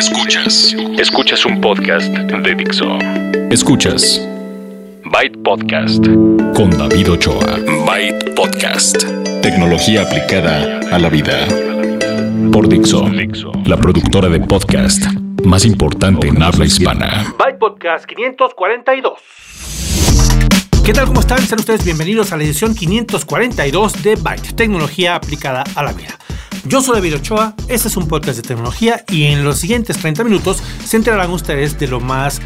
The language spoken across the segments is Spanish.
Escuchas. Escuchas un podcast de Dixo. Escuchas. Byte Podcast. Con David Ochoa. Byte Podcast. Tecnología aplicada a la vida. Por Dixo. La productora de podcast más importante en habla hispana. Byte Podcast 542. ¿Qué tal? ¿Cómo están? Sean ustedes bienvenidos a la edición 542 de Byte, tecnología aplicada a la vida. Yo soy David Ochoa, este es un podcast de tecnología y en los siguientes 30 minutos se enterarán ustedes de lo más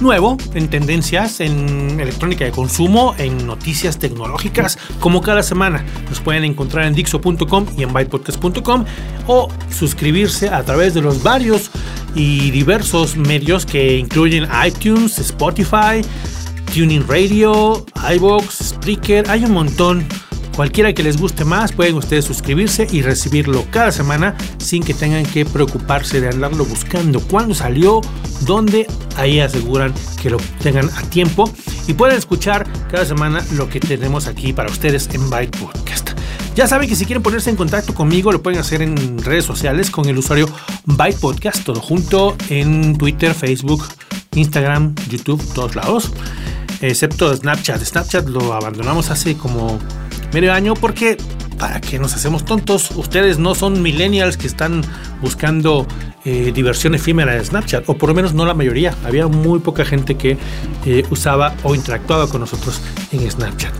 nuevo en tendencias, en electrónica de consumo, en noticias tecnológicas, como cada semana. Nos pueden encontrar en dixo.com y en bytepodcast.com o suscribirse a través de los varios y diversos medios que incluyen iTunes, Spotify, Tuning Radio, iBox, Spreaker, hay un montón. Cualquiera que les guste más, pueden ustedes suscribirse y recibirlo cada semana sin que tengan que preocuparse de andarlo buscando. ¿Cuándo salió? ¿Dónde? Ahí aseguran que lo tengan a tiempo y pueden escuchar cada semana lo que tenemos aquí para ustedes en Byte Podcast. Ya saben que si quieren ponerse en contacto conmigo lo pueden hacer en redes sociales con el usuario Byte Podcast, todo junto en Twitter, Facebook, Instagram, YouTube, todos lados. Excepto Snapchat. Snapchat lo abandonamos hace como medio año porque para qué nos hacemos tontos. Ustedes no son millennials que están buscando eh, diversión efímera de Snapchat, o por lo menos no la mayoría. Había muy poca gente que eh, usaba o interactuaba con nosotros en Snapchat.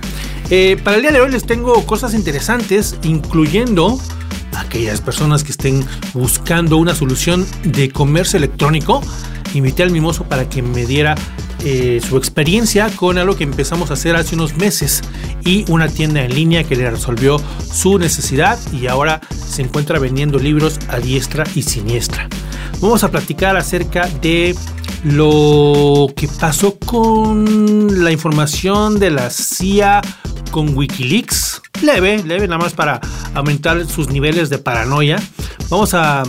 Eh, para el día de hoy les tengo cosas interesantes, incluyendo aquellas personas que estén buscando una solución de comercio electrónico. Invité al mimoso para que me diera eh, su experiencia con algo que empezamos a hacer hace unos meses y una tienda en línea que le resolvió su necesidad y ahora se encuentra vendiendo libros a diestra y siniestra. Vamos a platicar acerca de lo que pasó con la información de la CIA con Wikileaks. Leve, leve, nada más para aumentar sus niveles de paranoia. Vamos a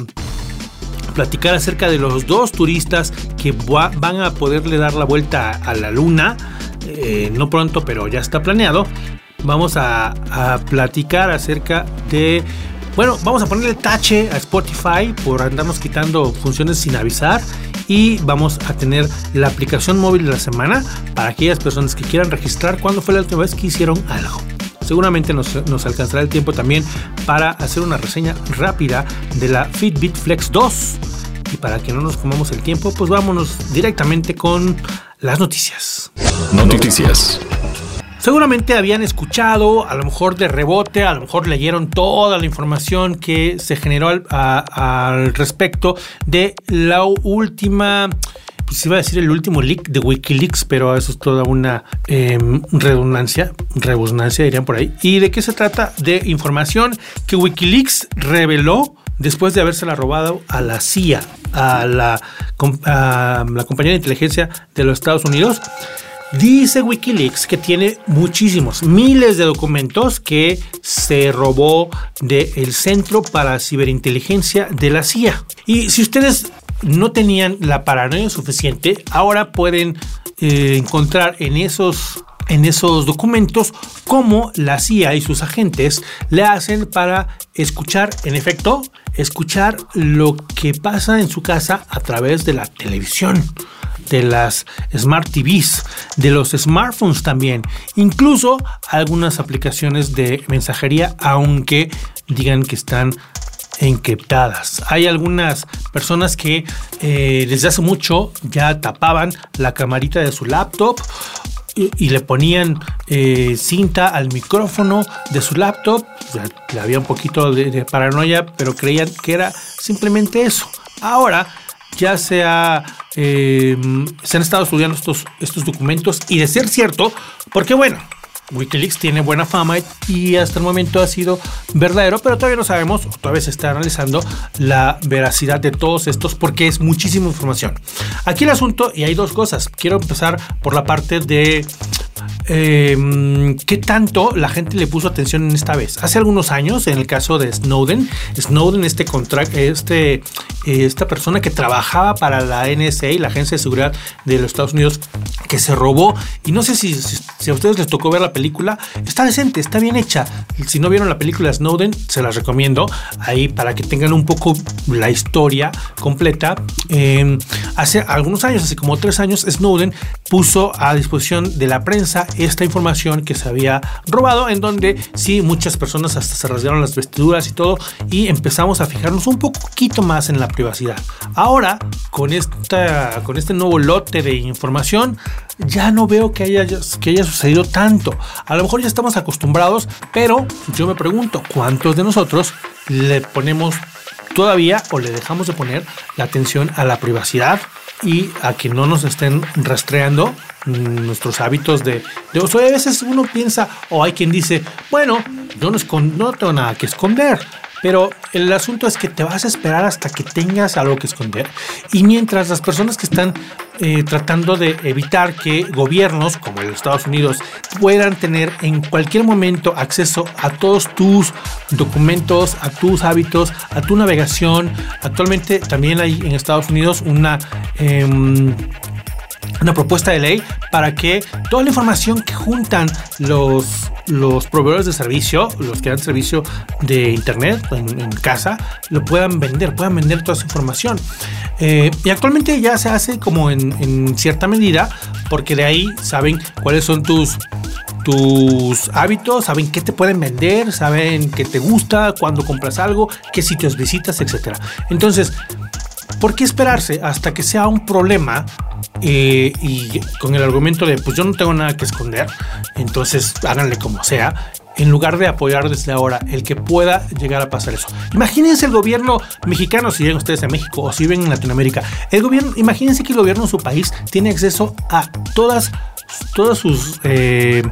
platicar acerca de los dos turistas que van a poderle dar la vuelta a la luna. Eh, no pronto, pero ya está planeado. Vamos a, platicar acerca de bueno, vamos a ponerle tache a Spotify por andarnos quitando funciones sin avisar y vamos a tener la aplicación móvil de la semana para aquellas personas que quieran registrar cuándo fue la última vez que hicieron algo. Seguramente nos, nos, alcanzará el tiempo también para hacer una reseña rápida de la Fitbit Flex 2. Y para que no nos comamos el tiempo, pues vámonos directamente con las noticias. Noticias. Seguramente habían escuchado, a lo mejor de rebote, a lo mejor leyeron toda la información que se generó al, a, al respecto de la última pues iba a decir el último leak de Wikileaks, pero eso es toda una eh, redundancia, redundancia dirían por ahí. ¿Y de qué se trata? De información que Wikileaks reveló después de habérsela robado a la CIA, a la compañía de inteligencia de los Estados Unidos. Dice Wikileaks que tiene muchísimos, miles de documentos que se robó del Centro para Ciberinteligencia de la CIA. Y si ustedes no tenían la paranoia suficiente, ahora pueden eh, encontrar en esos en esos documentos cómo la CIA y sus agentes le hacen para escuchar, en efecto, escuchar lo que pasa en su casa a través de la televisión de las Smart TVs, de los smartphones también, incluso algunas aplicaciones de mensajería, aunque digan que están encriptadas. Hay algunas personas que eh, desde hace mucho ya tapaban la camarita de su laptop y, le ponían eh, cinta al micrófono de su laptop. le había un poquito de, paranoia, pero creían que era simplemente eso. Ahora ya se, ha, eh, han estado estudiando estos, estos documentos y de ser cierto, porque bueno, Wikileaks tiene buena fama y hasta el momento ha sido verdadero, pero todavía no sabemos, todavía se está analizando la veracidad de todos estos porque es muchísima información. Aquí el asunto, y hay dos cosas, quiero empezar por la parte de eh, qué tanto la gente le puso atención en esta vez. Hace algunos años, en el caso de Snowden, Snowden, este este, esta persona que trabajaba para la NSA, la Agencia de Seguridad de los Estados Unidos, que se robó. Y no sé si, a ustedes les tocó ver la película. Está decente, está bien hecha. Si no vieron la película Snowden, se las recomiendo ahí para que tengan un poco la historia completa. Em, hace algunos años, hace como tres años, Snowden puso a disposición de la prensa esta información que se había robado, en donde sí, muchas personas hasta se rasgaron las vestiduras y todo, y empezamos a fijarnos un poquito más en la privacidad. Ahora, con, esta, con este nuevo lote de información, ya no veo que haya, que haya sucedido tanto. A lo mejor ya estamos acostumbrados, pero yo me pregunto, ¿cuántos de nosotros le ponemos todavía o le dejamos de poner la atención a la privacidad y a que no nos estén rastreando nuestros hábitos de, de uso. A veces uno piensa, o hay quien dice, bueno, yo no, no tengo nada que esconder. Pero el asunto es que te vas a esperar hasta que tengas algo que esconder. Y mientras las personas que están eh, tratando de evitar que gobiernos como de Estados Unidos puedan tener en cualquier momento acceso a todos tus documentos, a tus hábitos, a tu navegación. Actualmente también hay en Estados Unidos una... Em, una propuesta de ley para que toda la información que juntan los, los proveedores de servicio, los que dan servicio de internet en, casa, lo puedan vender, puedan vender toda esa información. Eh, y actualmente ya se hace como en, en cierta medida, porque de ahí saben cuáles son tus tus hábitos, saben qué te pueden vender, saben qué te gusta, cuándo compras algo, qué sitios visitas, etc. Entonces, ¿por qué esperarse hasta que sea un problema eh, y con el argumento de pues yo no tengo nada que esconder, entonces háganle como sea, en lugar de apoyar desde ahora el que pueda llegar a pasar eso. Imagínense el gobierno mexicano, si viven ustedes a México o si viven en Latinoamérica, el gobierno, imagínense que el gobierno de su país tiene acceso a todas, todas sus, eh,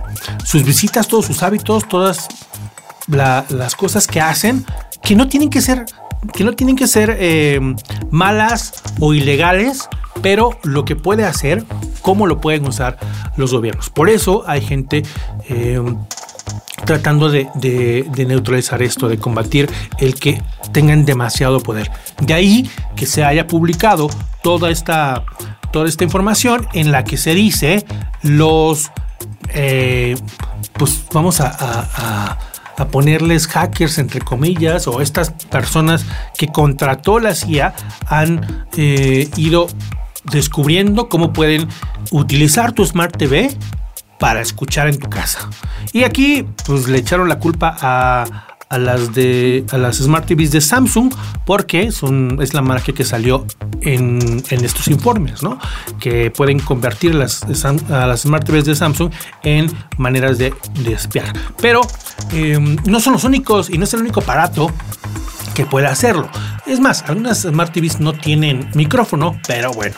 sus visitas, todos sus hábitos, todas las cosas que hacen, que no tienen que ser que no tienen que ser eh, malas o ilegales, pero lo que puede hacer, cómo lo pueden usar los gobiernos. Por eso hay gente eh, tratando de, neutralizar esto, de combatir el que tengan demasiado poder. De ahí que se haya publicado toda esta, toda esta información en la que se dice los, eh, pues vamos a a ponerles hackers entre comillas o estas personas que contrató la CIA han eh, ido descubriendo cómo pueden utilizar tu Smart TV para escuchar en tu casa. Y aquí pues le echaron la culpa a, a las de a las Smart TVs de Samsung porque son, es la marca que salió en, en estos informes, ¿no? Que pueden convertir las, a las Smart TVs de Samsung en maneras de, de espiar. Pero em, no son los únicos y no es el único aparato que puede hacerlo. Es más, algunas Smart TVs no tienen micrófono, pero bueno,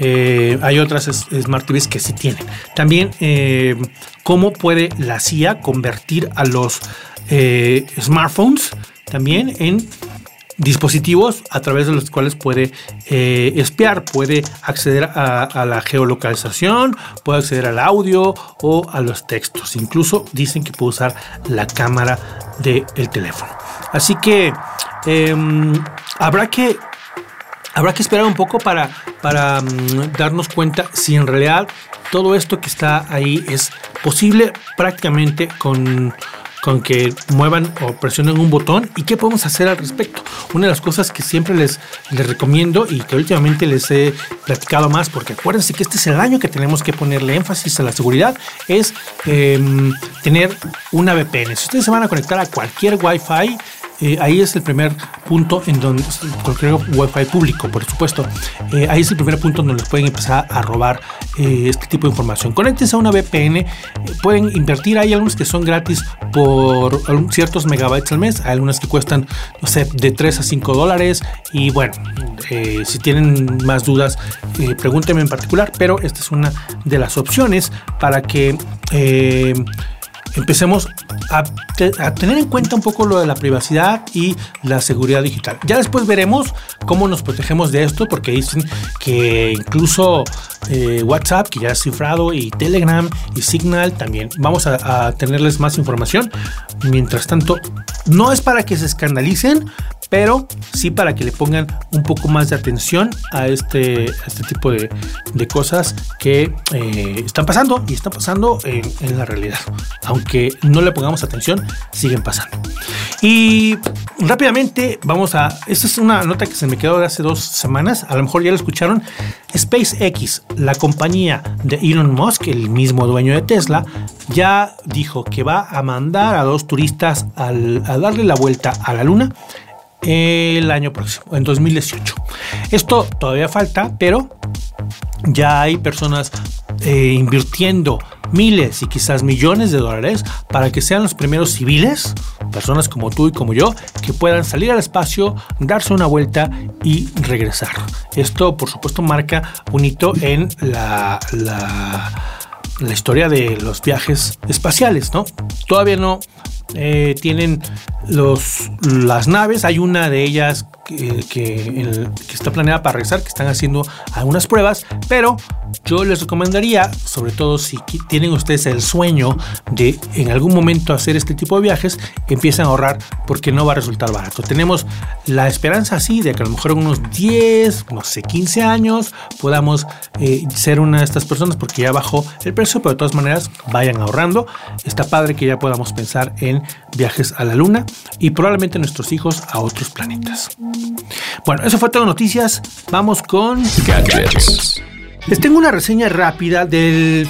eh, hay otras Smart TVs que sí tienen. También, eh, cómo puede la CIA convertir a los eh, smartphones también en dispositivos a través de los cuales puede eh, espiar, puede acceder a, la geolocalización, puede acceder al audio o a los textos. Incluso dicen que puede usar la cámara del teléfono. Así que em, habrá que habrá que esperar un poco para, para mm, darnos cuenta si en realidad todo esto que está ahí es posible prácticamente con con que muevan o presionen un botón y qué podemos hacer al respecto. Una de las cosas que siempre les, recomiendo y que últimamente les he platicado más, porque acuérdense que este es el año que tenemos que ponerle énfasis a la seguridad, es em, tener una VPN. Si ustedes se van a conectar a cualquier Wi-Fi, eh, ahí es el primer punto en donde, cualquier wifi público, por supuesto, eh, ahí es el primer punto donde les pueden empezar a robar eh, este tipo de información. Conéctense a una VPN, pueden invertir, hay algunos que son gratis por ciertos megabytes al mes, hay algunas que cuestan, no sé, de 3 a 5 dólares. Y bueno, si tienen más dudas, pregúntenme en particular, pero esta es una de las opciones para que empecemos a, tener en cuenta un poco lo de la privacidad y la seguridad digital. Ya después veremos cómo nos protegemos de esto, porque dicen que incluso eh, WhatsApp, que ya es cifrado, y Telegram y Signal también. Vamos a, a tenerles más información. Mientras tanto, no es para que se escandalicen, pero sí para que le pongan un poco más de atención a este, este tipo de, cosas que eh, están pasando y están pasando en, la realidad. Aunque no le pongamos atención, siguen pasando. Y rápidamente vamos a... Esta es una nota que se me quedó de hace dos semanas, a lo mejor ya la escucharon. SpaceX, la compañía de Elon Musk, el mismo dueño de Tesla, ya dijo que va a mandar a dos turistas a darle la vuelta a la Luna el año próximo, en 2018. Esto todavía falta, pero ya hay personas eh, invirtiendo miles y quizás millones de dólares para que sean los primeros civiles, personas como tú y como yo, que puedan salir al espacio, darse una vuelta y regresar. Esto, por supuesto, marca un hito en la, la, la historia de los viajes espaciales, ¿no? Todavía no eh, tienen los, las naves, hay una de ellas que, está planeada para regresar, que están haciendo algunas pruebas, pero yo les recomendaría, sobre todo si tienen ustedes el sueño de en algún momento hacer este tipo de viajes, empiecen a ahorrar porque no va a resultar barato. Tenemos la esperanza así de que a lo mejor en unos 10, no sé, 15 años podamos eh, ser una de estas personas porque ya bajó el precio, pero de todas maneras vayan ahorrando. Está padre que ya podamos pensar en viajes a la luna y probablemente nuestros hijos a otros planetas. Bueno, eso fue todo noticias. Vamos con gadgets. Les tengo una reseña rápida del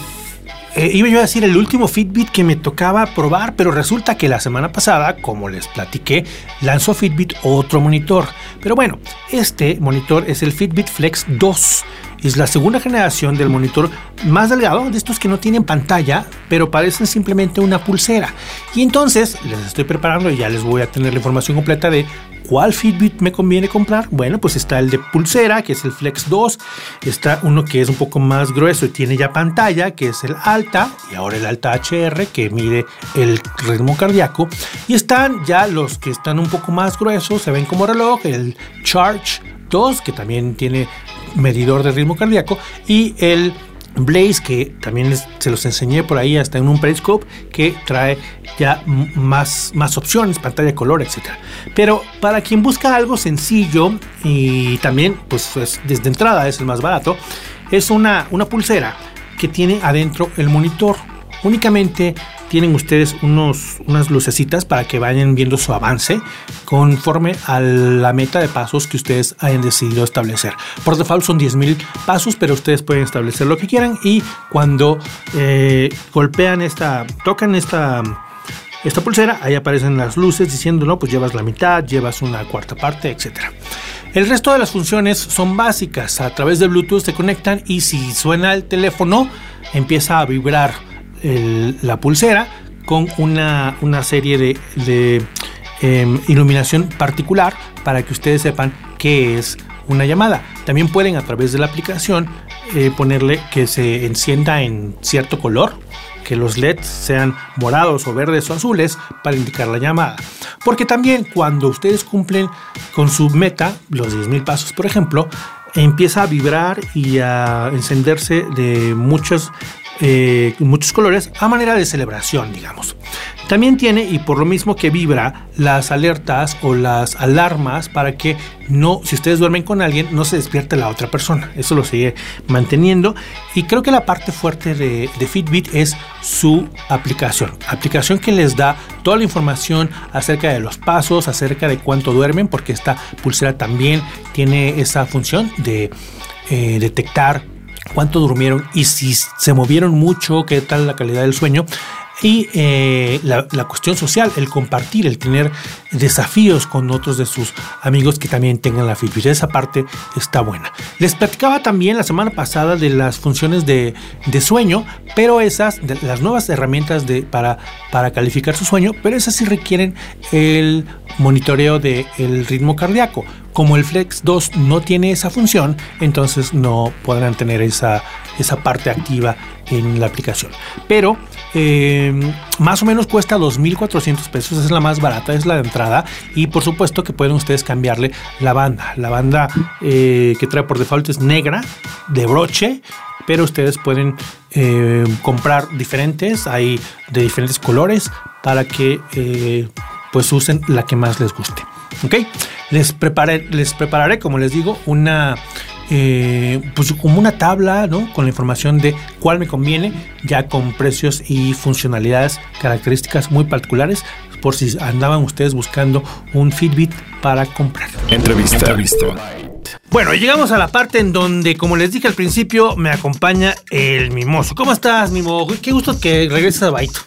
eh, iba yo a decir el último Fitbit que me tocaba probar, pero resulta que la semana pasada, como les platiqué, lanzó Fitbit otro monitor. Pero bueno, este monitor es el Fitbit Flex 2. Es la segunda generación del monitor más delgado, de estos que no tienen pantalla, pero parecen simplemente una pulsera. Y entonces les estoy preparando y ya les voy a tener la información completa de ¿Cuál Fitbit me conviene comprar? Bueno, pues está el de pulsera, que es el Flex 2. Está uno que es un poco más grueso y tiene ya pantalla, que es el Alta. Y ahora el Alta HR, que mide el ritmo cardíaco. Y están ya los que están un poco más gruesos, se ven como reloj, el Charge 2, que también tiene medidor de ritmo cardíaco. Y el Blaze, que también se los enseñé por ahí hasta en un Periscope, que trae ya más, más opciones, pantalla de color, etc. Pero para quien busca algo sencillo y también, pues, desde entrada es el más barato, es una, una pulsera que tiene adentro el monitor. Únicamente tienen ustedes unos, unas lucecitas para que vayan viendo su avance conforme a la meta de pasos que ustedes hayan decidido establecer. Por default son 10.000 pasos, pero ustedes pueden establecer lo que quieran y cuando eh, golpean esta, tocan esta esta pulsera, ahí aparecen las luces diciendo, no, pues llevas la mitad, llevas una cuarta parte, etc. El resto de las funciones son básicas. A través de Bluetooth se conectan y si suena el teléfono, empieza a vibrar la pulsera con una, serie de, em, iluminación particular para que ustedes sepan qué es una llamada. También pueden a través de la aplicación eh, ponerle que se encienda en cierto color, que los LEDs sean morados o verdes o azules para indicar la llamada. Porque también cuando ustedes cumplen con su meta, los 10.000 pasos por ejemplo, empieza a vibrar y a encenderse de muchos eh, muchos colores a manera de celebración, digamos. También tiene, y por lo mismo que vibra, las alertas o las alarmas para que no, si ustedes duermen con alguien, no se despierte la otra persona. Eso lo sigue manteniendo. Y creo que la parte fuerte de, Fitbit es su aplicación. Aplicación que les da toda la información acerca de los pasos, acerca de cuánto duermen, porque esta pulsera también tiene esa función de eh, detectar cuánto durmieron y si se movieron mucho, qué tal la calidad del sueño. Y eh, la, cuestión social, el compartir, el tener desafíos con otros de sus amigos que también tengan la Fitbit. Esa parte está buena. Les platicaba también la semana pasada de las funciones de, sueño, pero esas, de las nuevas herramientas de, para, para calificar su sueño, pero esas sí requieren el monitoreo del ritmo cardíaco. Como el Flex 2 no tiene esa función, entonces no podrán tener esa, esa parte activa en la aplicación. Pero eh, más o menos cuesta 2.400 pesos, es la más barata, es la de entrada. Y por supuesto que pueden ustedes cambiarle la banda. La banda eh, que trae por default es negra, de broche. Pero ustedes pueden eh, comprar diferentes, hay de diferentes colores para que pues usen la que más les guste. ¿Ok? Les, preparé, les prepararé, como les digo, una eh, pues como una tabla, ¿no? Con la información de cuál me conviene, ya con precios y funcionalidades, características muy particulares, por si andaban ustedes buscando un Fitbit para comprar. Entrevista. Entrevista. Bueno, llegamos a la parte en donde, como les dije al principio, me acompaña el mimoso. ¿Cómo estás, mimo? Qué gusto que regreses a Baito.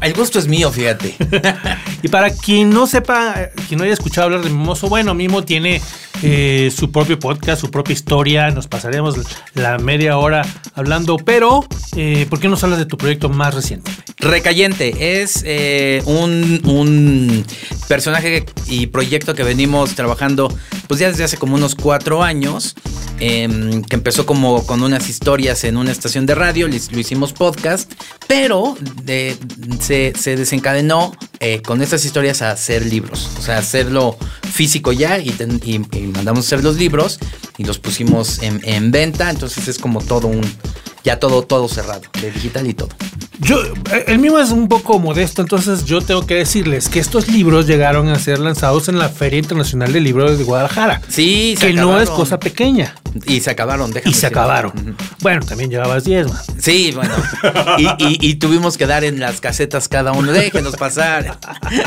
El gusto es mío, fíjate. y para quien no sepa, quien no haya escuchado hablar de Mimoso, bueno, Mimo tiene eh, su propio podcast, su propia historia. Nos pasaremos la media hora hablando, pero eh, ¿por qué nos hablas de tu proyecto más reciente? Recayente es eh, un, un, personaje y proyecto que venimos trabajando pues ya desde hace como unos cuatro años, em, que empezó como con unas historias en una estación de radio, lo hicimos podcast, pero se, desencadenó con estas historias a hacer libros, o sea, hacerlo físico ya y, y mandamos hacer los libros y los pusimos en, venta. Entonces es como todo un, ya todo, todo cerrado, de digital y todo. Yo, el mío es un poco modesto, entonces yo tengo que decirles que estos libros llegaron a ser lanzados en la Feria Internacional del Libro de Guadalajara. Sí, que no es cosa pequeña. Y se acabaron, déjame Y se acabaron. Bueno, también llevabas 10, man. Sí, bueno. y, tuvimos que dar en las casetas cada uno. Déjenos pasar.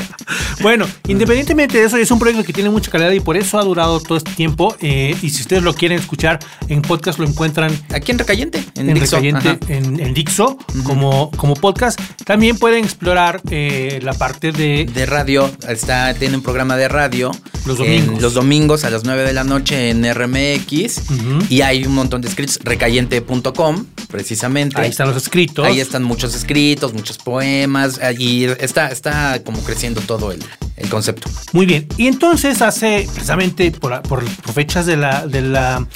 bueno, independientemente de eso, es un proyecto que tiene mucha calidad y por eso ha durado todo este tiempo. Eh, y si ustedes lo quieren escuchar en podcast, lo encuentran. Aquí en Recayente. En, Dixo. Recayente, en, Dixo, como, como podcast. También pueden explorar eh, la parte de. De radio. Está, tiene un programa de radio. Los domingos. los domingos a las 9 de la noche en RMX. Y hay un montón de escritos, recayente.com, precisamente. Ahí están los escritos. Ahí están muchos escritos, muchos poemas. Y está, está como creciendo todo el, el concepto. Muy bien. Y entonces hace, precisamente por, por, fechas de la, de la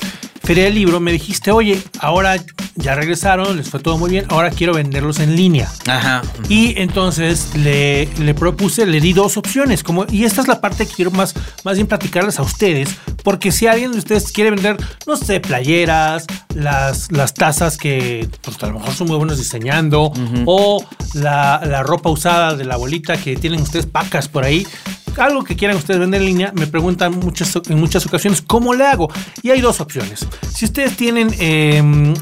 Feria del Libro, me dijiste, oye, ahora ya regresaron, les fue todo muy bien, ahora quiero venderlos en línea. Ajá. Y entonces le, propuse, le di dos opciones, como, y esta es la parte que quiero más, más bien platicarles a ustedes, porque si alguien de ustedes quiere vender, no sé, playeras, las, las tazas que pues, a lo mejor son muy buenos diseñando, o la, la ropa usada de la abuelita que tienen ustedes pacas por ahí, algo que quieran ustedes vender en línea, me preguntan muchas, en muchas ocasiones cómo le hago. Y hay dos opciones. Si ustedes tienen em,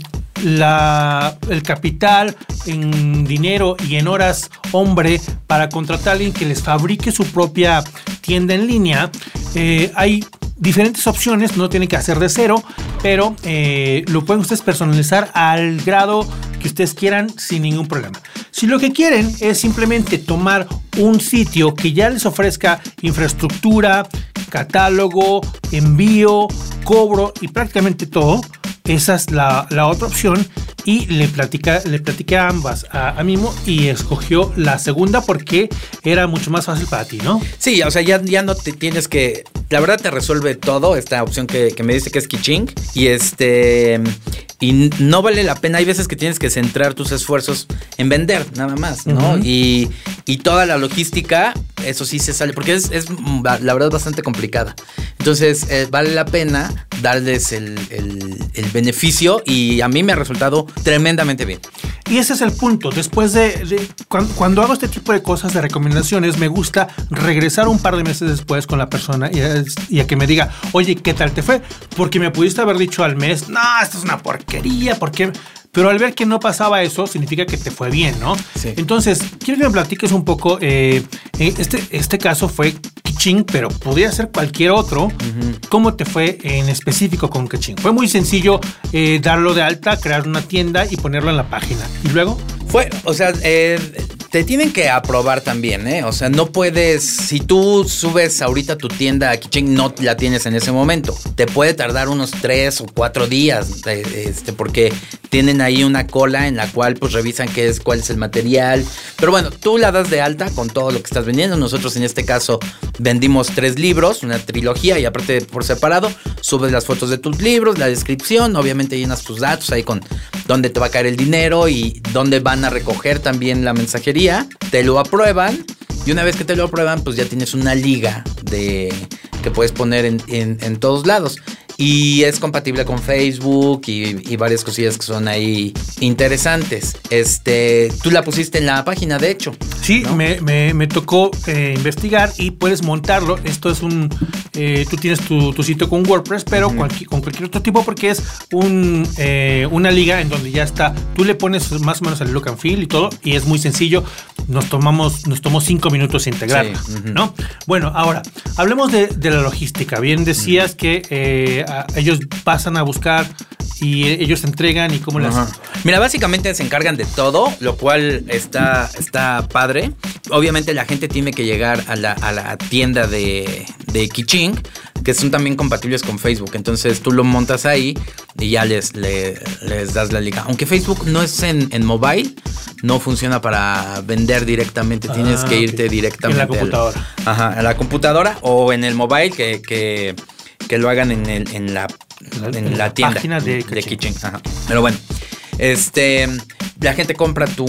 la, el capital en dinero y en horas hombre para contratar a alguien que les fabrique su propia tienda en línea, eh, hay diferentes opciones, no tienen que hacer de cero, pero eh, lo pueden ustedes personalizar al grado que ustedes quieran sin ningún problema. Si lo que quieren es simplemente tomar un sitio que ya les ofrezca infraestructura, catálogo, envío, cobro y prácticamente todo, esa es la, otra opción y le, platica, le platiqué a ambas a, Mimo y escogió la segunda porque era mucho más fácil para ti, ¿no? Sí, o sea, ya, ya no te tienes que... La verdad te resuelve todo esta opción que, me dice que es Kiching y este... Y no vale la pena, hay veces que tienes que centrar tus esfuerzos en vender nada más, ¿no? y, y, toda la logística, eso sí se sale, porque es, es la verdad bastante complicada. Entonces, eh, vale la pena darles el, beneficio y a mí me ha resultado tremendamente bien. Y ese es el punto. Después de, cuando, hago este tipo de cosas, de recomendaciones, me gusta regresar un par de meses después con la persona y, a que me diga, oye, ¿qué tal te fue? Porque me pudiste haber dicho al mes, no, esto es una porquería, ¿por qué? Pero al ver que no pasaba eso, significa que te fue bien, ¿no? Sí. Entonces, quiero que me platiques un poco. Eh, eh, este, este caso fue Kiching, pero podría ser cualquier otro. ¿Cómo te fue en específico con Kiching? Fue muy sencillo eh, darlo de alta, crear una tienda y ponerlo en la página. ¿Y luego? Fue, o sea, eh, te tienen que aprobar también, ¿eh? O sea, no puedes, si tú subes ahorita tu tienda a Kiching, no la tienes en ese momento. Te puede tardar unos tres o cuatro días, eh, este, porque tienen ahí una cola en la cual pues revisan qué es, cuál es el material. Pero bueno, tú la das de alta con todo lo que estás vendiendo. Nosotros en este caso vendimos tres libros, una trilogía y aparte por separado, subes las fotos de tus libros, la descripción, obviamente llenas tus datos ahí con dónde te va a caer el dinero y dónde van a recoger también la mensajería, te lo aprueban y una vez que te lo aprueban, pues ya tienes una liga de que puedes poner en, todos lados. y es compatible con Facebook y, varias cosillas que son ahí interesantes. Este, tú la pusiste en la página, de hecho. Sí, me, tocó eh, investigar y puedes montarlo. Esto es un, eh, tú tienes tu, sitio con WordPress, pero con cualquier otro tipo porque es un, eh, una liga en donde ya está. Tú le pones más o menos el look and feel y todo y es muy sencillo. Nos tomamos, nos tomó cinco minutos integrar, ¿no? Bueno, ahora hablemos de, la logística. Bien decías que ellos pasan a buscar y ellos entregan y cómo las... Mira, básicamente se encargan de todo, lo cual está, está padre. Obviamente la gente tiene que llegar a la, tienda de, de Kiching, que son también compatibles con Facebook. Entonces tú lo montas ahí y ya les, les, das la liga. Aunque Facebook no es en, mobile, no funciona para vender directamente. Tienes que ah, irte directamente. En la computadora. ajá, a la computadora o en el mobile que, que que lo hagan en, el, en la, en la, tienda página de, Kitchen. Pero bueno, este, la gente compra tu.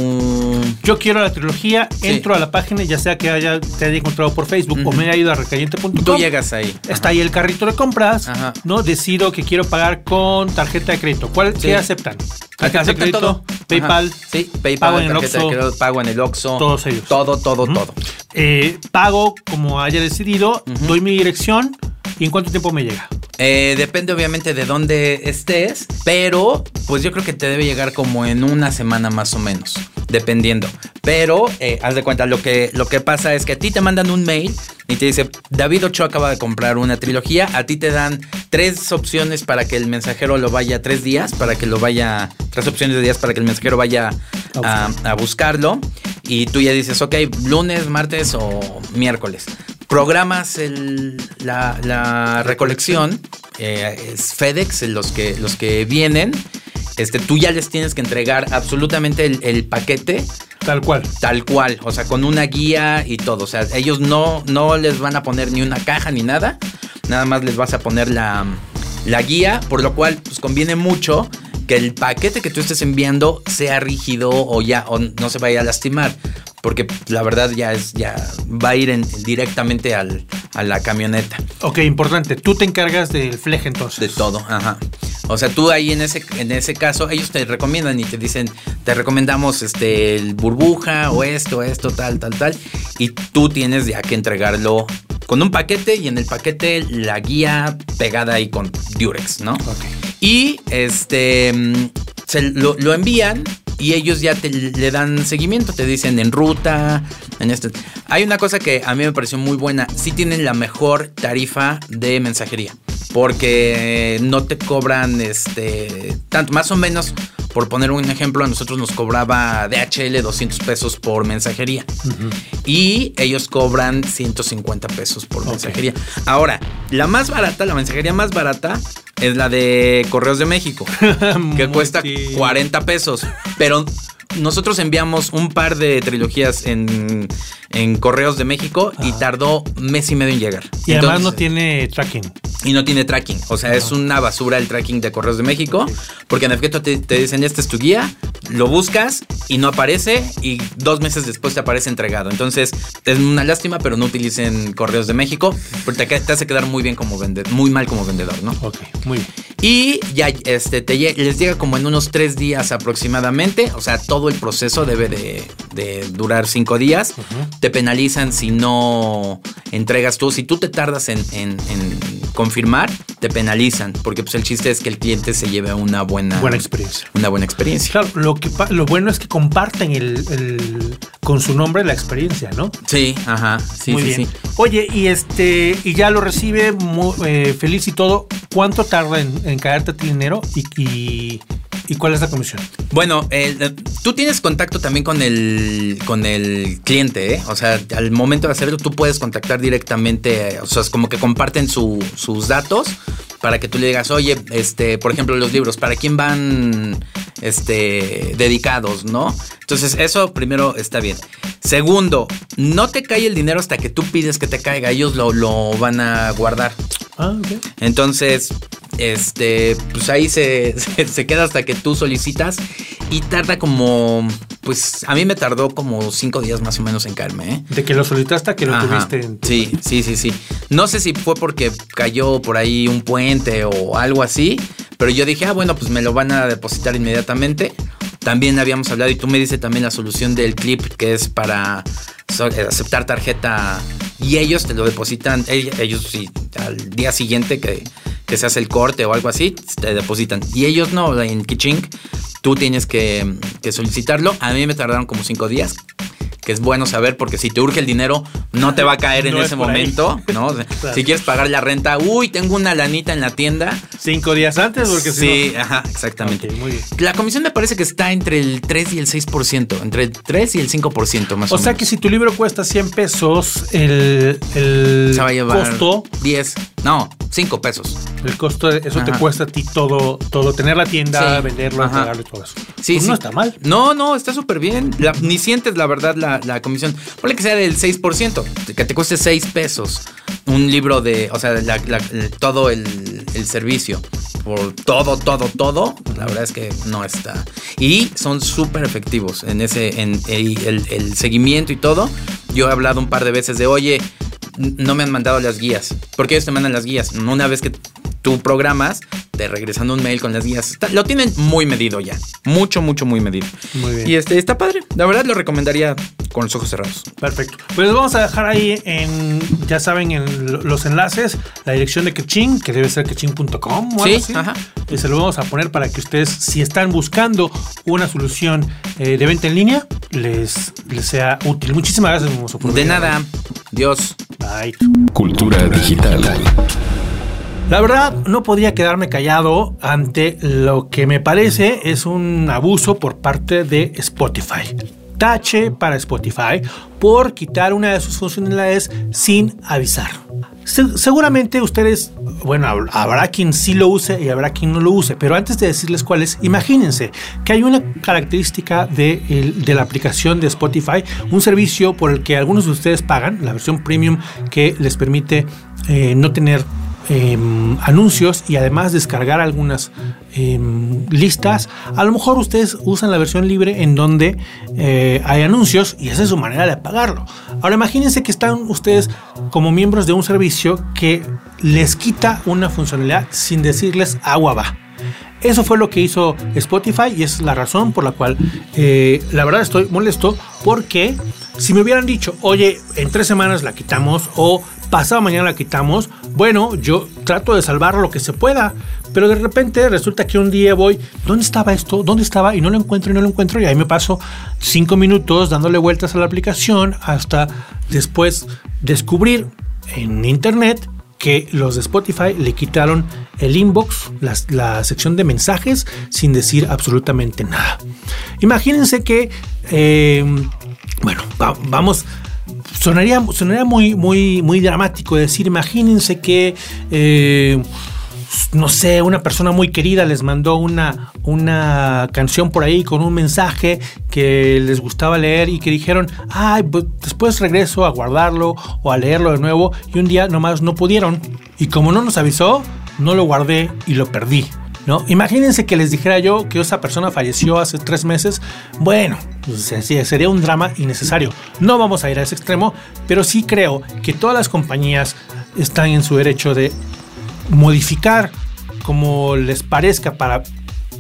Yo quiero la trilogía, entro a la página, ya sea que haya, te haya encontrado por Facebook o me haya ido a recayente.com. Tú llegas ahí. Está ahí el carrito de compras, ¿no? Decido que quiero pagar con tarjeta de crédito. ¿Cuál sí. aceptan? Tarjeta de crédito, PayPal, sí, PayPal, pago en el Oxxo, pago en el Oxxo, todos ellos. Todo, todo, todo. Eh, pago como haya decidido, doy mi dirección ¿Y en cuánto tiempo me llega? Eh, depende obviamente de dónde estés, pero pues yo creo que te debe llegar como en una semana más o menos, dependiendo. Pero eh, haz de cuenta, lo que, lo que pasa es que a ti te mandan un mail y te dice, David Ochoa acaba de comprar una trilogía, a ti te dan tres opciones para que el mensajero lo vaya, tres días, para que lo vaya, tres opciones de días para que el mensajero vaya a buscarlo. Y tú ya dices, ok, lunes, martes o miércoles programas la, recolección, eh, es FedEx, los que, los que vienen, este, tú ya les tienes que entregar absolutamente el, paquete. Tal cual. Tal cual, o sea, con una guía y todo. O sea, ellos no, no les van a poner ni una caja ni nada, nada más les vas a poner la, la guía, por lo cual pues conviene mucho que el paquete que tú estés enviando sea rígido o ya o no se vaya a lastimar porque la verdad ya es, ya va a ir directamente al, a la camioneta. Ok, importante. Tú te encargas del fleje entonces. De todo, ajá. O sea, tú ahí en ese, en ese caso, ellos te recomiendan y te dicen, te recomendamos este el burbuja o esto, esto, tal, tal, tal. Y tú tienes ya que entregarlo con un paquete y en el paquete la guía pegada ahí con Durex, ¿no? Ok. Y este se lo, lo envían y ellos ya te, le dan seguimiento, te dicen en ruta, en esto. Hay una cosa que a mí me pareció muy buena, sí tienen la mejor tarifa de mensajería, porque no te cobran este tanto, más o menos por poner un ejemplo, a nosotros nos cobraba DHL 200 pesos por mensajería. Y ellos cobran 150 pesos por mensajería. Ahora, la más barata, la mensajería más barata es la de Correos de México, que cuesta 40 pesos. Pero nosotros enviamos un par de trilogías en, Correos de México y tardó mes y medio en llegar. Y además no tiene tracking. Y no tiene tracking. O sea, es una basura el tracking de Correos de México. Porque en efecto te, te, dicen, esta es tu guía, lo buscas y no aparece. Y dos meses después te aparece entregado. Entonces, es una lástima, pero no utilicen Correos de México. Porque te, hace quedar muy bien como vendedor, muy mal como vendedor, ¿no? Ok, muy bien. Y ya este, te, les llega como en unos tres días aproximadamente. O sea, todo el proceso debe de, durar cinco días. Te penalizan si no entregas tú. Si tú te tardas en, confirmar, te penalizan. Porque pues el chiste es que el cliente se lleve una buena, buena experiencia. Una buena experiencia. Claro, lo, que, lo bueno es que comparten el, con su nombre la experiencia, ¿no? Sí, ajá. Sí, muy bien. Oye, y este, y ya lo recibe eh, feliz y todo. ¿Cuánto tarda en, caerte tu dinero? y ¿Y cuál es la comisión? Bueno, tú tienes contacto también con el, con el cliente, ¿eh? O sea, al momento de hacerlo, tú puedes contactar directamente, o sea, es como que comparten sus datos para que tú le digas, oye, este, por ejemplo, los libros, ¿para quién van este, dedicados, no? Entonces, eso primero está bien. Segundo, no te cae el dinero hasta que tú pides que te caiga, ellos lo, lo van a guardar. Ah, ok. Entonces, este, pues ahí se, se, queda hasta que tú solicitas y tarda como pues a mí me tardó como cinco días más o menos en caerme. ¿eh? De que lo solicitaste a que lo tuviste en Sí, sí, sí, sí. No sé si fue porque cayó por ahí un puente o algo así, pero yo dije, ah, bueno, pues me lo van a depositar inmediatamente. También habíamos hablado y tú me dices también la solución del clip que es para aceptar tarjeta y ellos te lo depositan, ellos sí, al día siguiente que, que se hace el corte o algo así, te depositan. Y ellos no, en Kiching tú tienes que, que solicitarlo. A mí me tardaron como cinco días que es bueno saber porque si te urge el dinero no te va a caer en ese momento, ¿no? Si quieres pagar la renta, uy, tengo una lanita en la tienda. Cinco días antes, porque sí, ajá, exactamente. muy bien. La comisión me parece que está entre el 3 y el 6%, entre el 3 y el 5% más o, menos. O sea que si tu libro cuesta 100 pesos, el, el Se va a llevar costo... 10, no, 5 pesos. El costo, eso te cuesta a ti todo, todo, tener la tienda, venderlo, pagarlo y todo eso. Sí, pues No está mal. No, no, está súper bien. ni sientes la verdad la la, comisión. Ponle que sea del 6%, que te cueste 6 pesos un libro de, o sea, todo el, servicio. Por todo, todo, todo, la verdad es que no está. Y son súper efectivos en ese, en el, el seguimiento y todo. Yo he hablado un par de veces de, oye, no me han mandado las guías. Porque ellos te mandan las guías. Una vez que tú programas, te regresando un mail con las guías. lo tienen muy medido ya. Mucho, mucho, muy medido. Muy bien. Y este está padre. La verdad lo recomendaría con los ojos cerrados. Perfecto. Pues vamos a dejar ahí en, ya saben, en los enlaces, la dirección de Kaching, que debe ser kaching.com. Sí, ajá. Y se lo vamos a poner para que ustedes, si están buscando una solución eh, de venta en línea, les, les sea útil. Muchísimas gracias, De nada. Dios. Bye. Cultura digital. La verdad, no podría quedarme callado ante lo que me parece es un abuso por parte de Spotify. Tache para Spotify por quitar una de sus funcionalidades sin avisar. seguramente ustedes, bueno, habrá quien sí lo use y habrá quien no lo use, pero antes de decirles cuáles, imagínense que hay una característica de, la aplicación de Spotify, un servicio por el que algunos de ustedes pagan, la versión premium que les permite eh, no tener Em, anuncios y además descargar algunas em, listas, a lo mejor ustedes usan la versión libre en donde eh, hay anuncios y esa es su manera de pagarlo. Ahora imagínense que están ustedes como miembros de un servicio que les quita una funcionalidad sin decirles agua va. Eso fue lo que hizo Spotify y es la razón por la cual eh, la verdad estoy molesto porque si me hubieran dicho, oye, en tres semanas la quitamos o pasado mañana la quitamos, bueno, yo trato de salvar lo que se pueda, pero de repente resulta que un día voy, ¿dónde estaba esto? ¿Dónde estaba? Y no lo encuentro y no lo encuentro y ahí me paso cinco minutos dándole vueltas a la aplicación hasta después descubrir en internet que los de Spotify le quitaron el inbox, la, sección de mensajes, sin decir absolutamente nada. Imagínense que, eh, bueno, vamos sonaría, sonaría muy, muy, muy dramático decir, imagínense que, eh, no sé, una persona muy querida les mandó una, una canción por ahí con un mensaje que les gustaba leer y que dijeron, ay, pues después regreso a guardarlo o a leerlo de nuevo y un día nomás no pudieron. Y como no nos avisó, no lo guardé y lo perdí. ¿No? Imagínense que les dijera yo que esa persona falleció hace tres meses. Bueno, pues, sería un drama innecesario. No vamos a ir a ese extremo, pero sí creo que todas las compañías están en su derecho de modificar como les parezca para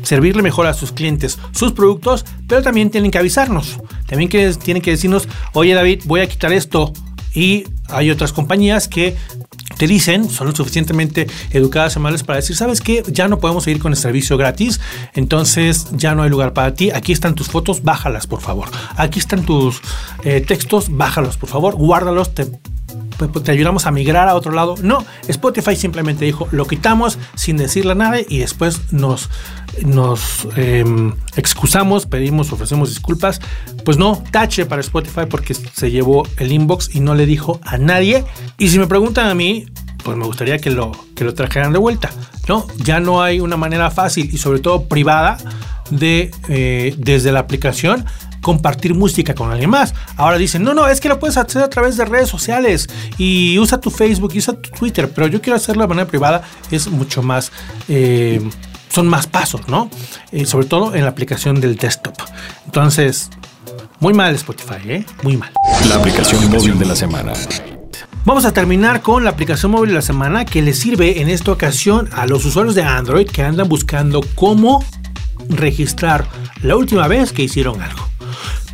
servirle mejor a sus clientes sus productos, pero también tienen que avisarnos. También tienen que decirnos, oye David, voy a quitar esto. Y hay otras compañías que te dicen, son lo suficientemente educadas y amables para decir, ¿sabes qué? Ya no podemos seguir con el servicio gratis, entonces ya no hay lugar para ti. Aquí están tus fotos, bájalas, por favor. Aquí están tus eh, textos, bájalos, por favor, guárdalos, te te ayudamos a migrar a otro lado. No, Spotify simplemente dijo, lo quitamos sin decirle nada y después nos, nos em, excusamos, pedimos, ofrecemos disculpas. Pues no, tache para Spotify porque se llevó el inbox y no le dijo a nadie. Y si me preguntan a mí, pues me gustaría que lo, que lo trajeran de vuelta. ¿no? Ya no hay una manera fácil y sobre todo privada de eh, desde la aplicación compartir música con alguien más. Ahora dicen, no, no, es que lo puedes hacer a través de redes sociales y usa tu Facebook y usa tu Twitter, pero yo quiero hacerlo de manera privada, es mucho más... Eh, son más pasos, ¿no? Eh, sobre todo en la aplicación del desktop. Entonces, Muy mal Spotify, ¿eh? Muy mal. La aplicación móvil de la semana. Vamos a terminar con la aplicación móvil de la semana que le sirve en esta ocasión a los usuarios de Android que andan buscando cómo registrar la última vez que hicieron algo.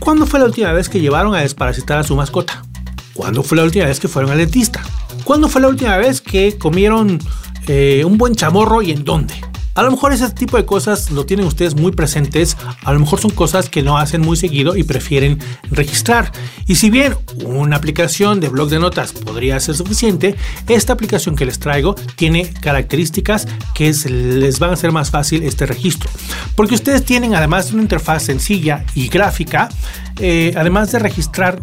¿Cuándo fue la última vez que llevaron a desparasitar a su mascota? ¿Cuándo fue la última vez que fueron al dentista? ¿Cuándo fue la última vez que comieron eh, un buen chamorro y en dónde? A lo mejor ese tipo de cosas lo tienen ustedes muy presentes, a lo mejor son cosas que no hacen muy seguido y prefieren registrar. Y si bien una aplicación de blog de notas podría ser suficiente, esta aplicación que les traigo tiene características que les van a hacer más fácil este registro. Porque ustedes tienen además de una interfaz sencilla y gráfica, eh, además de registrar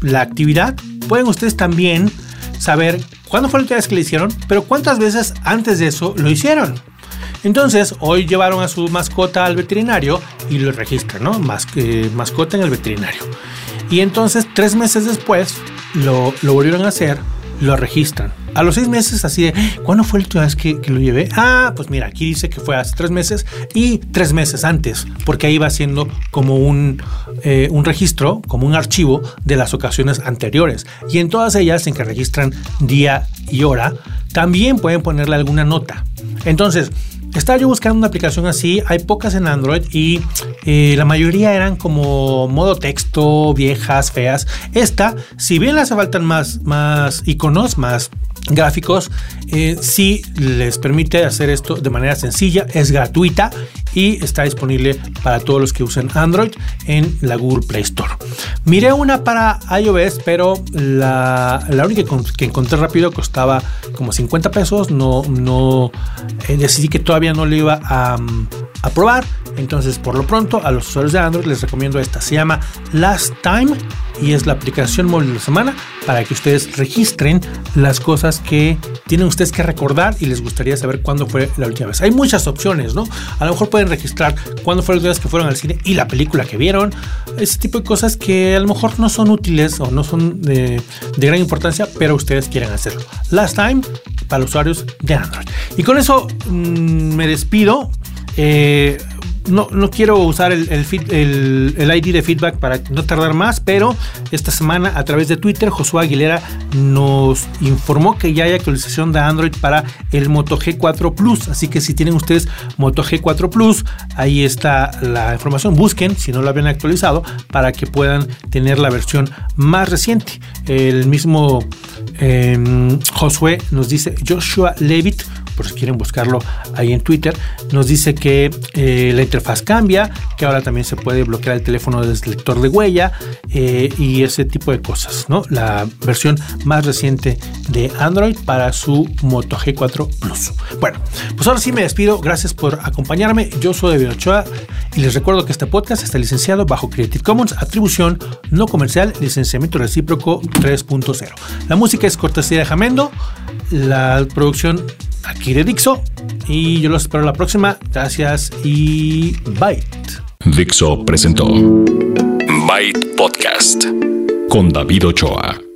la actividad, pueden ustedes también saber cuándo fue la última vez que lo hicieron, pero cuántas veces antes de eso lo hicieron. Entonces, hoy llevaron a su mascota al veterinario y lo registran, ¿no? mascota en el veterinario. Y entonces, tres meses después, lo, volvieron a hacer, lo registran. A los seis meses, así de, ¿cuándo fue la última vez que, lo llevé? Ah, pues mira, aquí dice que fue hace tres meses y tres meses antes, porque ahí va siendo como un, eh, un registro, como un archivo de las ocasiones anteriores. Y en todas ellas, en que registran día y hora, también pueden ponerle alguna nota. Entonces, estaba yo buscando una aplicación así, hay pocas en Android y eh, la mayoría eran como modo texto, viejas, feas. Esta, si bien le hace faltan más, más iconos, más gráficos, eh, sí les permite hacer esto de manera sencilla, es gratuita y está disponible para todos los que usen Android en la Google Play Store. Miré una para iOS, pero la, única que encontré rápido costaba como 50 pesos. No, no eh, decidí que todavía no le iba a, a probar. Entonces, por lo pronto, a los usuarios de Android les recomiendo esta. Se llama Last Time y es la aplicación móvil de la semana para que ustedes registren las cosas que tienen ustedes que recordar y les gustaría saber cuándo fue la última vez. Hay muchas opciones, ¿no? A lo mejor pueden registrar cuándo fue la última que fueron al cine y la película que vieron. Ese tipo de cosas que a lo mejor no son útiles o no son de, gran importancia, pero ustedes quieren hacerlo. Last time para usuarios de Android. Y con eso mm, me despido. Eh, no, quiero usar el, el, ID de feedback para no tardar más, pero esta semana a través de Twitter Josué Aguilera nos informó que ya hay actualización de Android para el Moto G4 Plus. Así que si tienen ustedes Moto G4 Plus, ahí está la información. Busquen si no lo habían actualizado para que puedan tener la versión más reciente. El mismo em, Josué nos dice Joshua Levitt por si quieren buscarlo ahí en Twitter, nos dice que eh, la interfaz cambia, que ahora también se puede bloquear el teléfono desde el lector de huella eh, y ese tipo de cosas, ¿no? La versión más reciente de Android para su Moto G4 Plus. Bueno, pues ahora sí me despido. Gracias por acompañarme. Yo soy David Ochoa y les recuerdo que este podcast está licenciado bajo Creative Commons, atribución no comercial, licenciamiento recíproco 3.0. La música es cortesía de Jamendo, la producción aquí de Dixo. Y yo los espero la próxima. Gracias y bye. Dixo presentó Byte Podcast con David Ochoa.